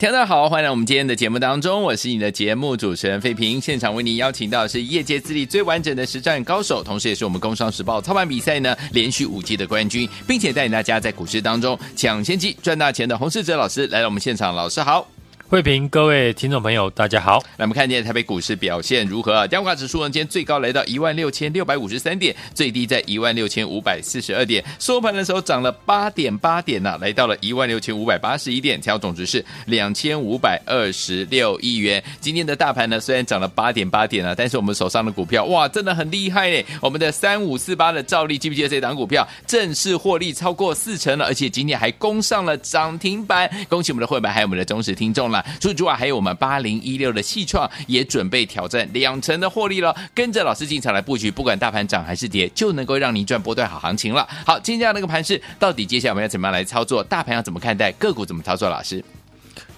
大家好，欢迎来我们今天的节目当中，我是你的节目主持人费平。现场为您邀请到的是业界资历最完整的实战高手，同时也是我们工商时报操盘比赛呢连续五季的冠军，并且带领大家在股市当中抢先机赚大钱的洪世哲老师来到我们现场，老师好。慧平，各位听众朋友，大家好。来，我们看见台北股市表现如何啊？加权指数呢，今天最高来到一万六千六百五十三点，最低在一万六千五百四十二点，收盘的时候涨了八点八点呢、啊，来到了一万六千五百八十一点，成交总值是两千五百二十六亿元。今天的大盘呢，虽然涨了八点八点啊，但是我们手上的股票哇，真的很厉害嘞！我们的三五四八的兆利，记不记得这档股票正式获利超过四成了，而且今天还攻上了涨停板，恭喜我们的会员还有我们的忠实听众了。除此之外，还有我们八零一六的细创也准备挑战两成的获利了。跟着老师进场来布局，不管大盘涨还是跌，就能够让您赚波段好行情了。好，今天这样的一个盘势，到底接下来我们要怎么样来操作？大盘要怎么看待？个股怎么操作？老师，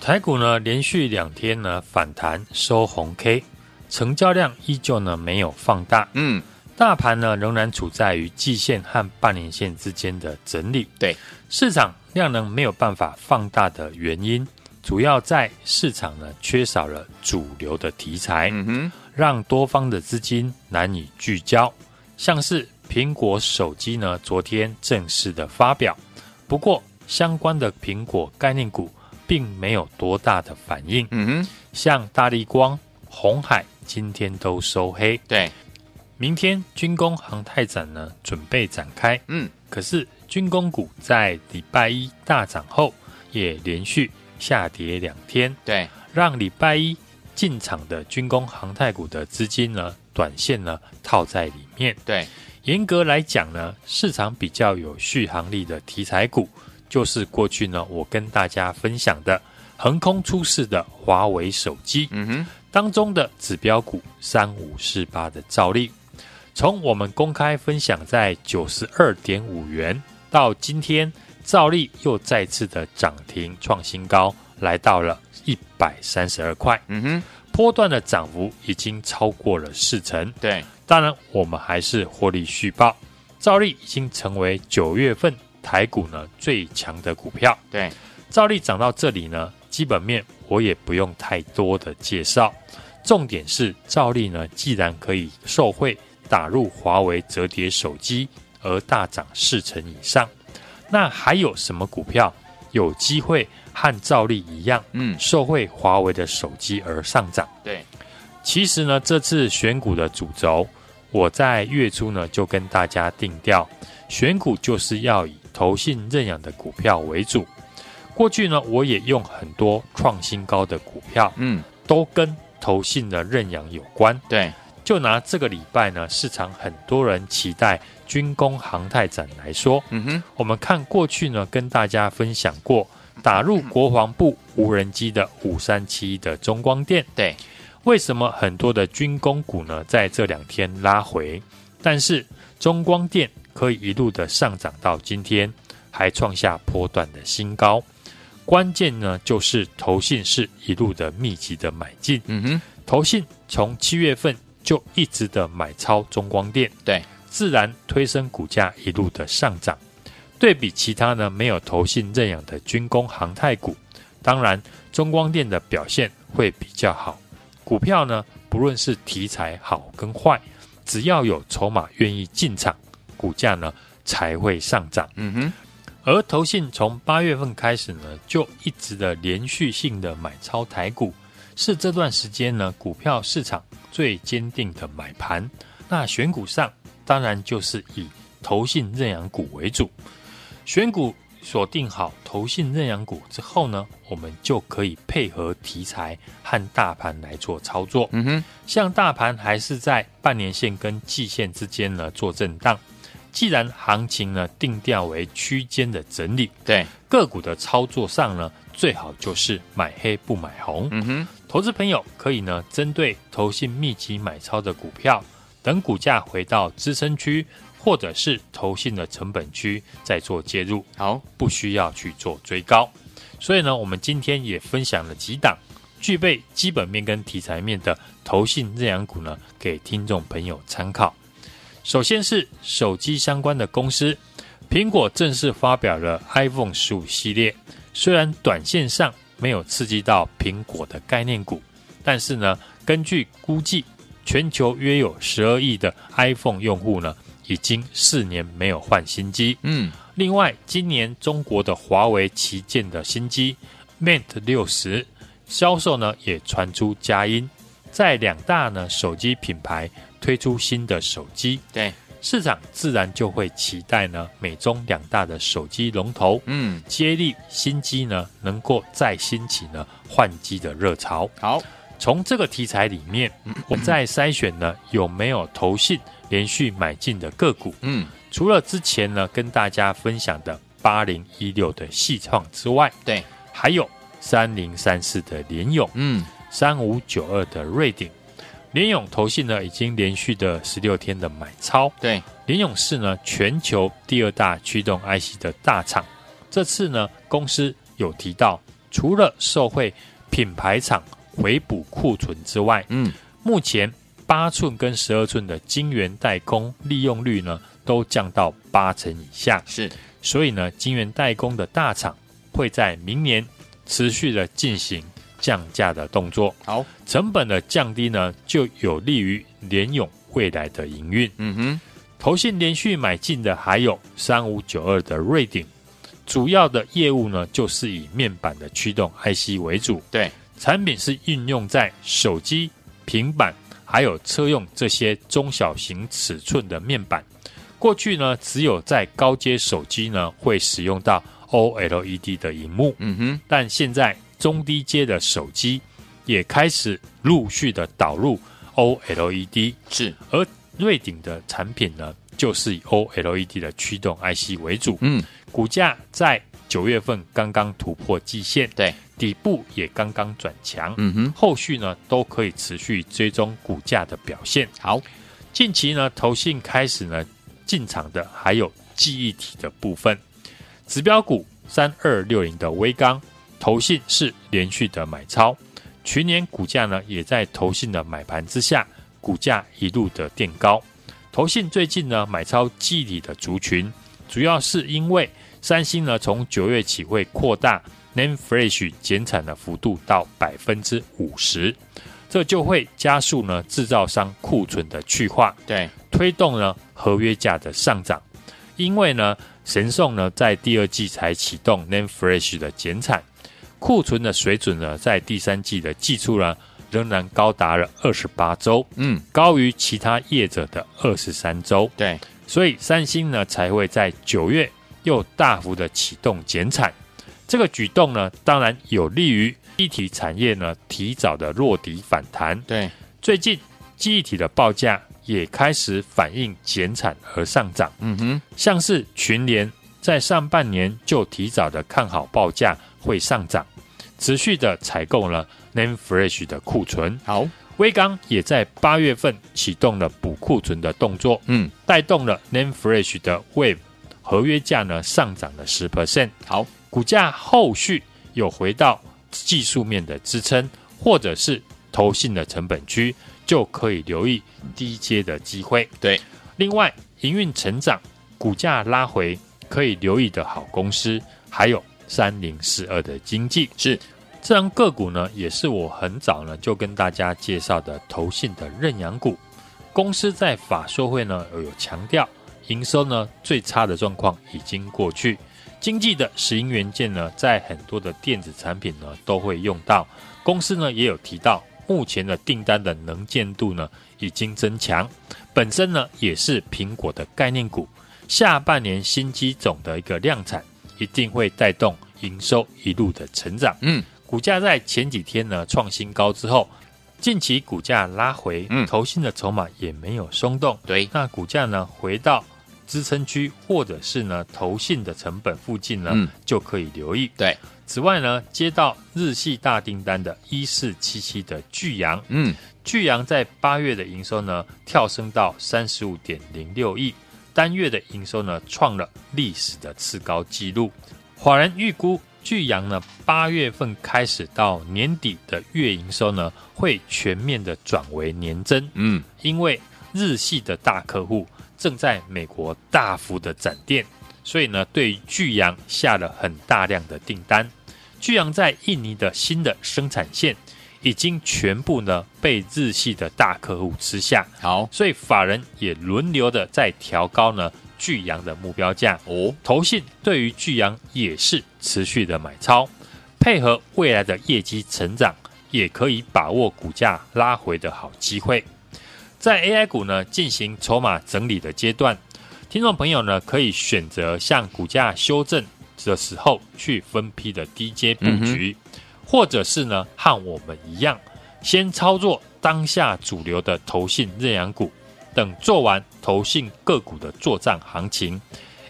台股呢连续两天呢反弹收红 K，成交量依旧呢没有放大。嗯，大盘呢仍然处在于季线和半年线之间的整理。对，市场量能没有办法放大的原因。主要在市场呢缺少了主流的题材，嗯哼，让多方的资金难以聚焦。像是苹果手机呢，昨天正式的发表，不过相关的苹果概念股并没有多大的反应，嗯哼，像大力光、红海今天都收黑。对，明天军工航太展呢准备展开，嗯，可是军工股在礼拜一大涨后也连续。下跌两天，对，让礼拜一进场的军工航太股的资金呢，短线呢套在里面。对，严格来讲呢，市场比较有续航力的题材股，就是过去呢我跟大家分享的横空出世的华为手机，嗯哼，当中的指标股三五四八的照例，从我们公开分享在九十二点五元到今天。兆利又再次的涨停创新高，来到了一百三十二块。嗯哼，波段的涨幅已经超过了四成。对，当然我们还是获利续报。兆利已经成为九月份台股呢最强的股票。对，兆利涨到这里呢，基本面我也不用太多的介绍。重点是兆利呢，既然可以受惠打入华为折叠手机而大涨四成以上。那还有什么股票有机会和兆利一样，嗯，受惠华为的手机而上涨？对，其实呢，这次选股的主轴，我在月初呢就跟大家定调，选股就是要以投信认养的股票为主。过去呢，我也用很多创新高的股票，嗯，都跟投信的认养有关。对，就拿这个礼拜呢，市场很多人期待。军工航太展来说，嗯哼，我们看过去呢，跟大家分享过打入国防部无人机的五三七的中光电，对，为什么很多的军工股呢在这两天拉回，但是中光电可以一路的上涨到今天，还创下波段的新高，关键呢就是投信是一路的密集的买进，嗯哼，投信从七月份就一直的买超中光电，对。自然推升股价一路的上涨，对比其他呢没有投信认养的军工航太股，当然中光电的表现会比较好。股票呢不论是题材好跟坏，只要有筹码愿意进场，股价呢才会上涨。嗯哼，而投信从八月份开始呢就一直的连续性的买超台股，是这段时间呢股票市场最坚定的买盘。那选股上。当然就是以投信认养股为主，选股锁定好投信认养股之后呢，我们就可以配合题材和大盘来做操作。嗯哼，像大盘还是在半年线跟季线之间呢做震荡，既然行情呢定调为区间的整理，对个股的操作上呢，最好就是买黑不买红。嗯哼，投资朋友可以呢针对投信密集买超的股票。等股价回到支撑区，或者是投信的成本区，再做介入。好，不需要去做追高。所以呢，我们今天也分享了几档具备基本面跟题材面的投信认养股呢，给听众朋友参考。首先是手机相关的公司，苹果正式发表了 iPhone 十五系列，虽然短线上没有刺激到苹果的概念股，但是呢，根据估计，全球约有十二亿的 iPhone 用户呢，已经四年没有换新机。嗯，另外，今年中国的华为旗舰的新机 Mate 六十销售呢，也传出佳音，在两大呢手机品牌推出新的手机。对。市场自然就会期待呢，美中两大的手机龙头，嗯，接力新机呢，能够再兴起呢换机的热潮。好，从这个题材里面，我们在筛选呢有没有投信连续买进的个股。嗯，除了之前呢跟大家分享的八零一六的矽创之外，对，还有三零三四的联勇，嗯，三五九二的瑞鼎。联勇投信呢，已经连续的十六天的买超。对，联勇是呢全球第二大驱动 IC 的大厂。这次呢，公司有提到，除了受惠品牌厂回补库存之外，嗯，目前八寸跟十二寸的晶圆代工利用率呢，都降到八成以下。是，所以呢，晶圆代工的大厂会在明年持续的进行。降价的动作，好，成本的降低呢，就有利于联咏未来的营运。嗯哼，投信连续买进的还有三五九二的瑞鼎，主要的业务呢，就是以面板的驱动 IC 为主。对，产品是运用在手机、平板还有车用这些中小型尺寸的面板。过去呢，只有在高阶手机呢会使用到 OLED 的荧幕。嗯哼，但现在。中低阶的手机也开始陆续的导入 OLED，是，而瑞鼎的产品呢，就是以 OLED 的驱动 IC 为主。嗯，股价在九月份刚刚突破季线，对，底部也刚刚转强。嗯哼，后续呢都可以持续追踪股价的表现。好，近期呢，投信开始呢进场的还有记忆体的部分，指标股三二六零的威刚。投信是连续的买超，去年股价呢也在投信的买盘之下，股价一路的垫高。投信最近呢买超记忆体的族群，主要是因为三星呢从九月起会扩大 NAND Flash 减产的幅度到百分之五十，这就会加速呢制造商库存的去化，对，推动呢合约价的上涨。因为呢神送呢在第二季才启动 Name Flash 的减产。库存的水准呢，在第三季的季初呢，仍然高达了二十八周，嗯，高于其他业者的二十三周。对，所以三星呢才会在九月又大幅的启动减产。这个举动呢，当然有利于记忆体产业呢提早的落底反弹。对，最近记忆体的报价也开始反映减产和上涨。嗯哼，像是群联在上半年就提早的看好报价。会上涨，持续的采购了 Name Fresh 的库存。好，威刚也在八月份启动了补库存的动作，嗯，带动了 Name Fresh 的 Wave 合约价呢上涨了十 percent。好，股价后续有回到技术面的支撑，或者是投信的成本区，就可以留意低阶的机会。对，另外营运成长，股价拉回可以留意的好公司，还有。三零四二的经济是这档个股呢，也是我很早呢就跟大家介绍的投信的认养股。公司在法说会呢有强调，营收呢最差的状况已经过去。经济的石英元件呢，在很多的电子产品呢都会用到。公司呢也有提到，目前的订单的能见度呢已经增强。本身呢也是苹果的概念股，下半年新机种的一个量产。一定会带动营收一路的成长。嗯，股价在前几天呢创新高之后，近期股价拉回，嗯，投信的筹码也没有松动。对，那股价呢回到支撑区或者是呢投信的成本附近呢，嗯，就可以留意。对，此外呢，接到日系大订单的一四七七的巨阳，嗯，巨阳在八月的营收呢跳升到三十五点零六亿。单月的营收呢，创了历史的次高纪录。华人预估，巨阳呢八月份开始到年底的月营收呢，会全面的转为年增。嗯，因为日系的大客户正在美国大幅的展店，所以呢，对巨阳下了很大量的订单。巨阳在印尼的新的生产线已经全部呢被日系的大客户吃下，好，所以法人也轮流的在调高呢巨阳的目标价哦。投信对于巨阳也是持续的买超，配合未来的业绩成长，也可以把握股价拉回的好机会。在 AI 股呢进行筹码整理的阶段，听众朋友呢可以选择向股价修正的时候去分批的低阶布局，嗯、或者是呢和我们一样，先操作当下主流的投信认养股，等做完投信个股的作帐行情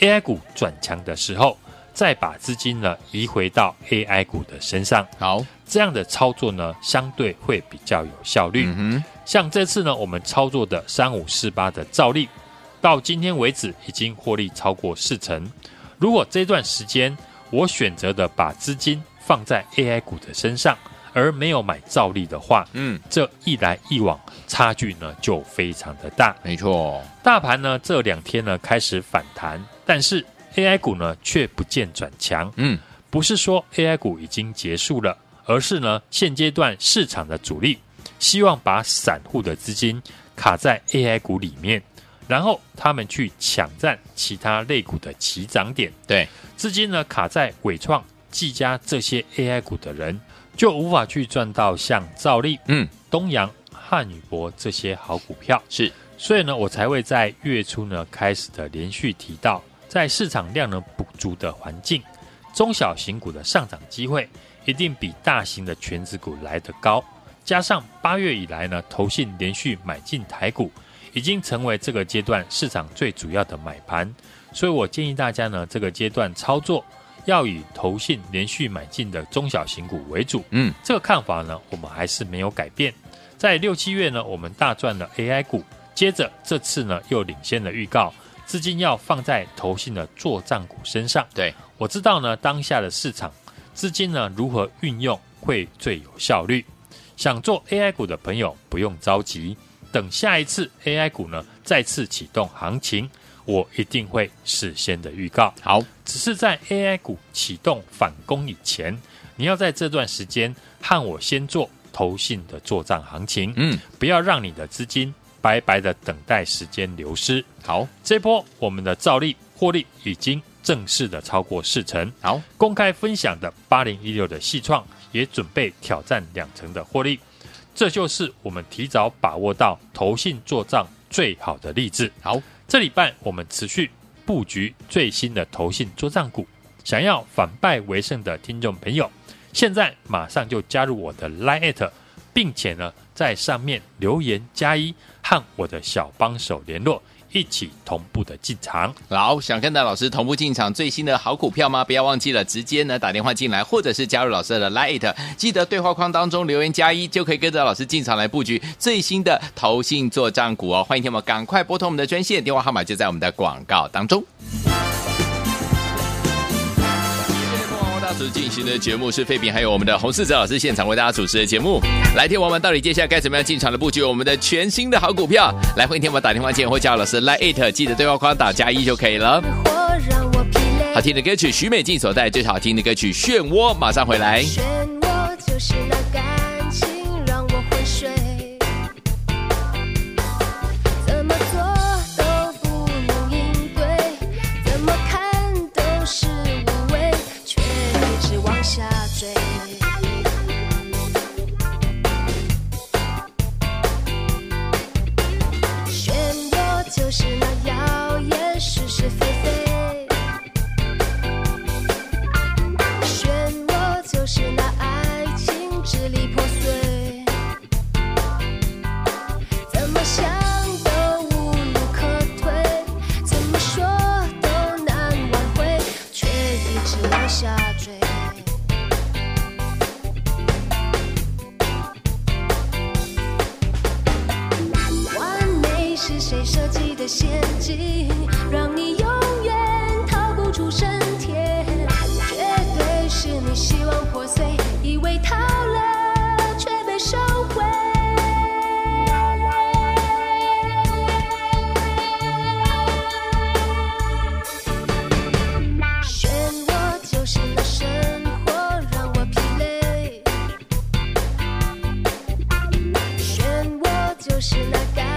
，AI 股转强的时候，再把资金呢移回到 AI 股的身上。好，这样的操作呢相对会比较有效率。嗯像这次呢，我们操作的三五四八的兆利，到今天为止已经获利超过四成。如果这段时间我选择的把资金放在 AI 股的身上，而没有买兆利的话，嗯，这一来一往差距呢就非常的大。没错，大盘呢这两天呢开始反弹，但是 AI 股呢却不见转强。嗯，不是说 AI 股已经结束了，而是呢现阶段市场的主力。希望把散户的资金卡在 AI 股里面，然后他们去抢占其他类股的起涨点。对，资金呢卡在伟创、技嘉这些 AI 股的人，就无法去赚到像兆利、嗯、东阳、汉语博这些好股票。是，所以呢，我才会在月初呢开始的连续提到，在市场量能不足的环境，中小型股的上涨机会一定比大型的全值股来得高。加上八月以来呢，投信连续买进台股，已经成为这个阶段市场最主要的买盘，所以我建议大家呢，这个阶段操作要以投信连续买进的中小型股为主。嗯，这个看法呢，我们还是没有改变。在六七月呢，我们大赚了 AI 股，接着这次呢又领先了预告，资金要放在投信的作战股身上。对，我知道呢，当下的市场资金呢如何运用会最有效率。想做 AI 股的朋友不用着急，等下一次 AI 股呢再次启动行情，我一定会事先的预告。好，只是在 AI 股启动反攻以前，你要在这段时间和我先做投信的作帐行情，嗯，不要让你的资金白白的等待时间流失。好，这波我们的照例获利已经正式的超过四成。好，公开分享的八零一六的细创。也准备挑战两成的获利，这就是我们提早把握到投信做账最好的例子。好，这礼拜我们持续布局最新的投信做账股，想要反败为胜的听众朋友，现在马上就加入我的 Line，并且呢在上面留言加一，和我的小帮手联络。一起同步的进场，好，想跟着老师同步进场最新的好股票吗？不要忘记了，直接呢打电话进来，或者是加入老师的 Lite，记得对话框当中留言加一，就可以跟着老师进场来布局最新的投信做账股哦。欢迎听友赶快拨通我们的专线，电话号码就在我们的广告当中。进行的节目是废品，还有我们的洪世哲老师现场为大家主持的节目。来听我们到底接下来该怎么样进场的布局我们的全新的好股票？来欢迎听我们打电话进或叫老师来 it，记得对话框打加一就可以了。好听的歌曲，许美静所带最好听的歌曲《漩涡》，马上回来。shot. 失了感。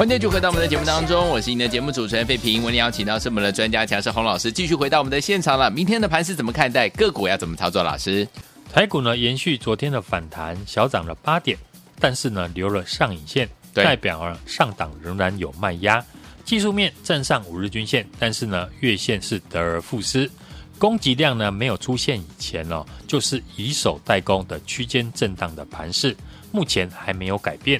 欢迎继续回到我们的节目当中，我是您的节目主持人费平。为您邀请到是我们的专家强势洪老师，继续回到我们的现场了。明天的盘是怎么看待？个股要怎么操作？老师，台股呢延续昨天的反弹，小涨了八点，但是呢留了上影线，代表了上档仍然有卖压。技术面站上五日均线，但是呢月线是得而复失。供给量呢没有出现以前哦，就是以守代攻的区间震荡的盘势，目前还没有改变。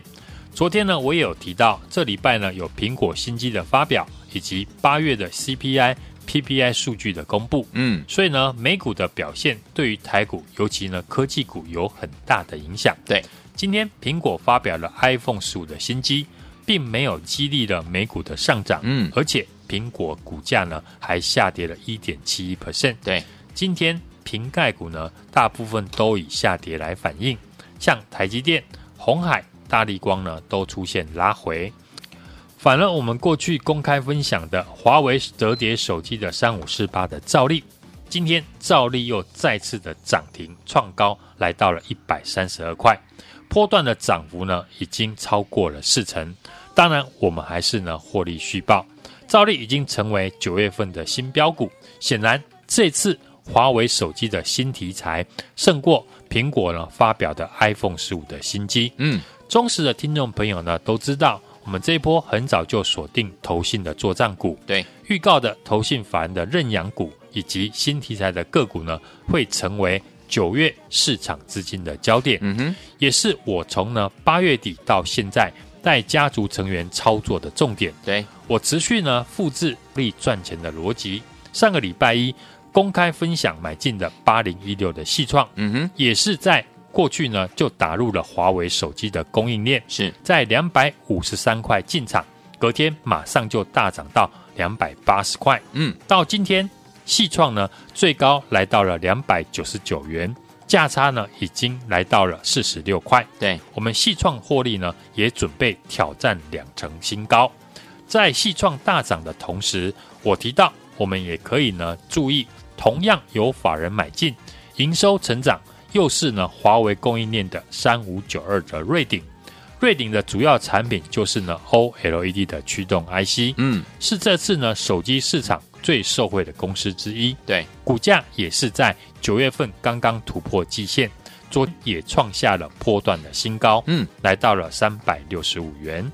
昨天呢，我也有提到，这礼拜呢有苹果新机的发表，以及八月的 CPI、PPI 数据的公布。嗯，所以呢，美股的表现对于台股，尤其呢科技股有很大的影响。对，今天苹果发表了 iPhone 十五的新机，并没有激励了美股的上涨。嗯，而且苹果股价呢还下跌了一点七一 percent。对，今天瓶盖股呢大部分都以下跌来反映，像台积电、红海。大力光呢都出现拉回，反而我们过去公开分享的华为折叠手机的三五四八的兆利，今天兆利又再次的涨停创高，来到了一百三十二块，波段的涨幅呢已经超过了四成。当然，我们还是呢获利续报，兆利已经成为九月份的新标股。显然，这次华为手机的新题材胜过苹果呢发表的 iPhone 十五的新机。嗯。忠实的听众朋友呢，都知道我们这一波很早就锁定投信的作帐股，对，预告的投信法人的认养股以及新题材的个股呢，会成为九月市场资金的焦点。嗯哼，也是我从呢八月底到现在带家族成员操作的重点。对，我持续呢复制力赚钱的逻辑。上个礼拜一公开分享买进的八零一六的细创，嗯哼，也是在。过去呢，就打入了华为手机的供应链，是在两百五十三块进场，隔天马上就大涨到两百八十块。嗯，到今天，细创呢最高来到了两百九十九元，价差呢已经来到了四十六块。对，我们细创获利呢也准备挑战两成新高。在细创大涨的同时，我提到我们也可以呢注意，同样有法人买进，营收成长。又是呢，华为供应链的三五九二的瑞鼎，瑞鼎的主要产品就是呢 OLED 的驱动 IC，嗯，是这次呢手机市场最受惠的公司之一。对，股价也是在九月份刚刚突破季线，昨天也创下了波段的新高，嗯，来到了三百六十五元。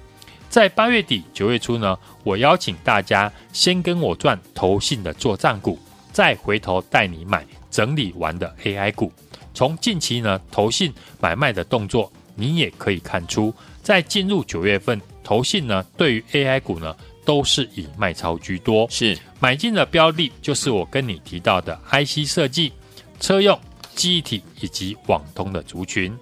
在八月底九月初呢，我邀请大家先跟我赚投信的做账股，再回头带你买整理完的 AI 股。从近期呢投信买卖的动作，你也可以看出，在进入九月份，投信呢对于 AI 股呢都是以卖超居多，是买进的标的，就是我跟你提到的 IC 设计、车用、记忆体以及网通的族群，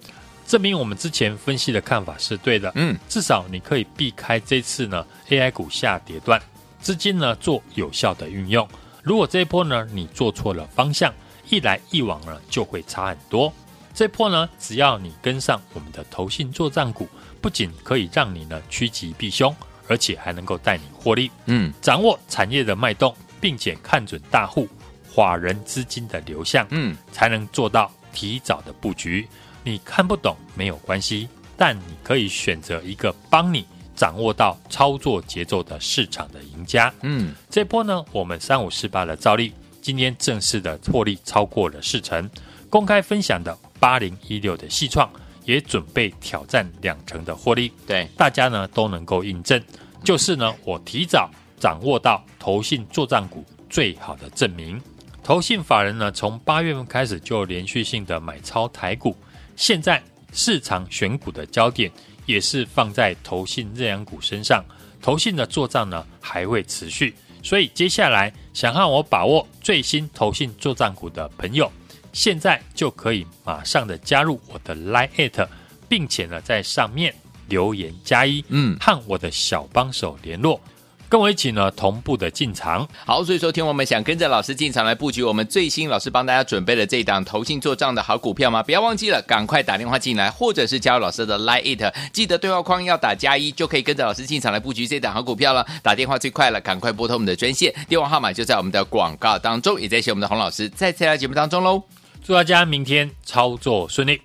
证明我们之前分析的看法是对的。嗯，至少你可以避开这次呢 AI 股下跌段，资金呢做有效的运用。如果这一波呢你做错了方向，一来一往呢，就会差很多。这波呢，只要你跟上我们的投信作帐股，不仅可以让你呢趋吉避凶，而且还能够带你获利。嗯，掌握产业的脉动，并且看准大户、法人资金的流向，嗯，才能做到提早的布局。你看不懂没有关系，但你可以选择一个帮你掌握到操作节奏的市场的赢家。嗯，这波呢，我们三五四八的兆利。今天正式的获利超过了四成，公开分享的八零一六的矽创也准备挑战两成的获利，对。大家呢都能够印证，就是呢我提早掌握到投信作帐股最好的证明。投信法人呢从八月份开始就连续性的买超台股，现在市场选股的焦点也是放在投信认养股身上，投信的做账呢还会持续。所以接下来想和我把握最新投信作战股的朋友，现在就可以马上的加入我的 Line@，并且呢在上面留言加一，嗯，和我的小帮手联络。跟我一起呢，同步的进场。好，所以说，听我们想跟着老师进场来布局我们最新老师帮大家准备的这档投信做账的好股票吗？不要忘记了，赶快打电话进来，或者是加入老师的 Line It，记得对话框要打加一，就可以跟着老师进场来布局这档好股票了。打电话最快了，赶快拨通我们的专线，电话号码就在我们的广告当中，也在谢我们的洪老师再次来节目当中喽。祝大家明天操作顺利。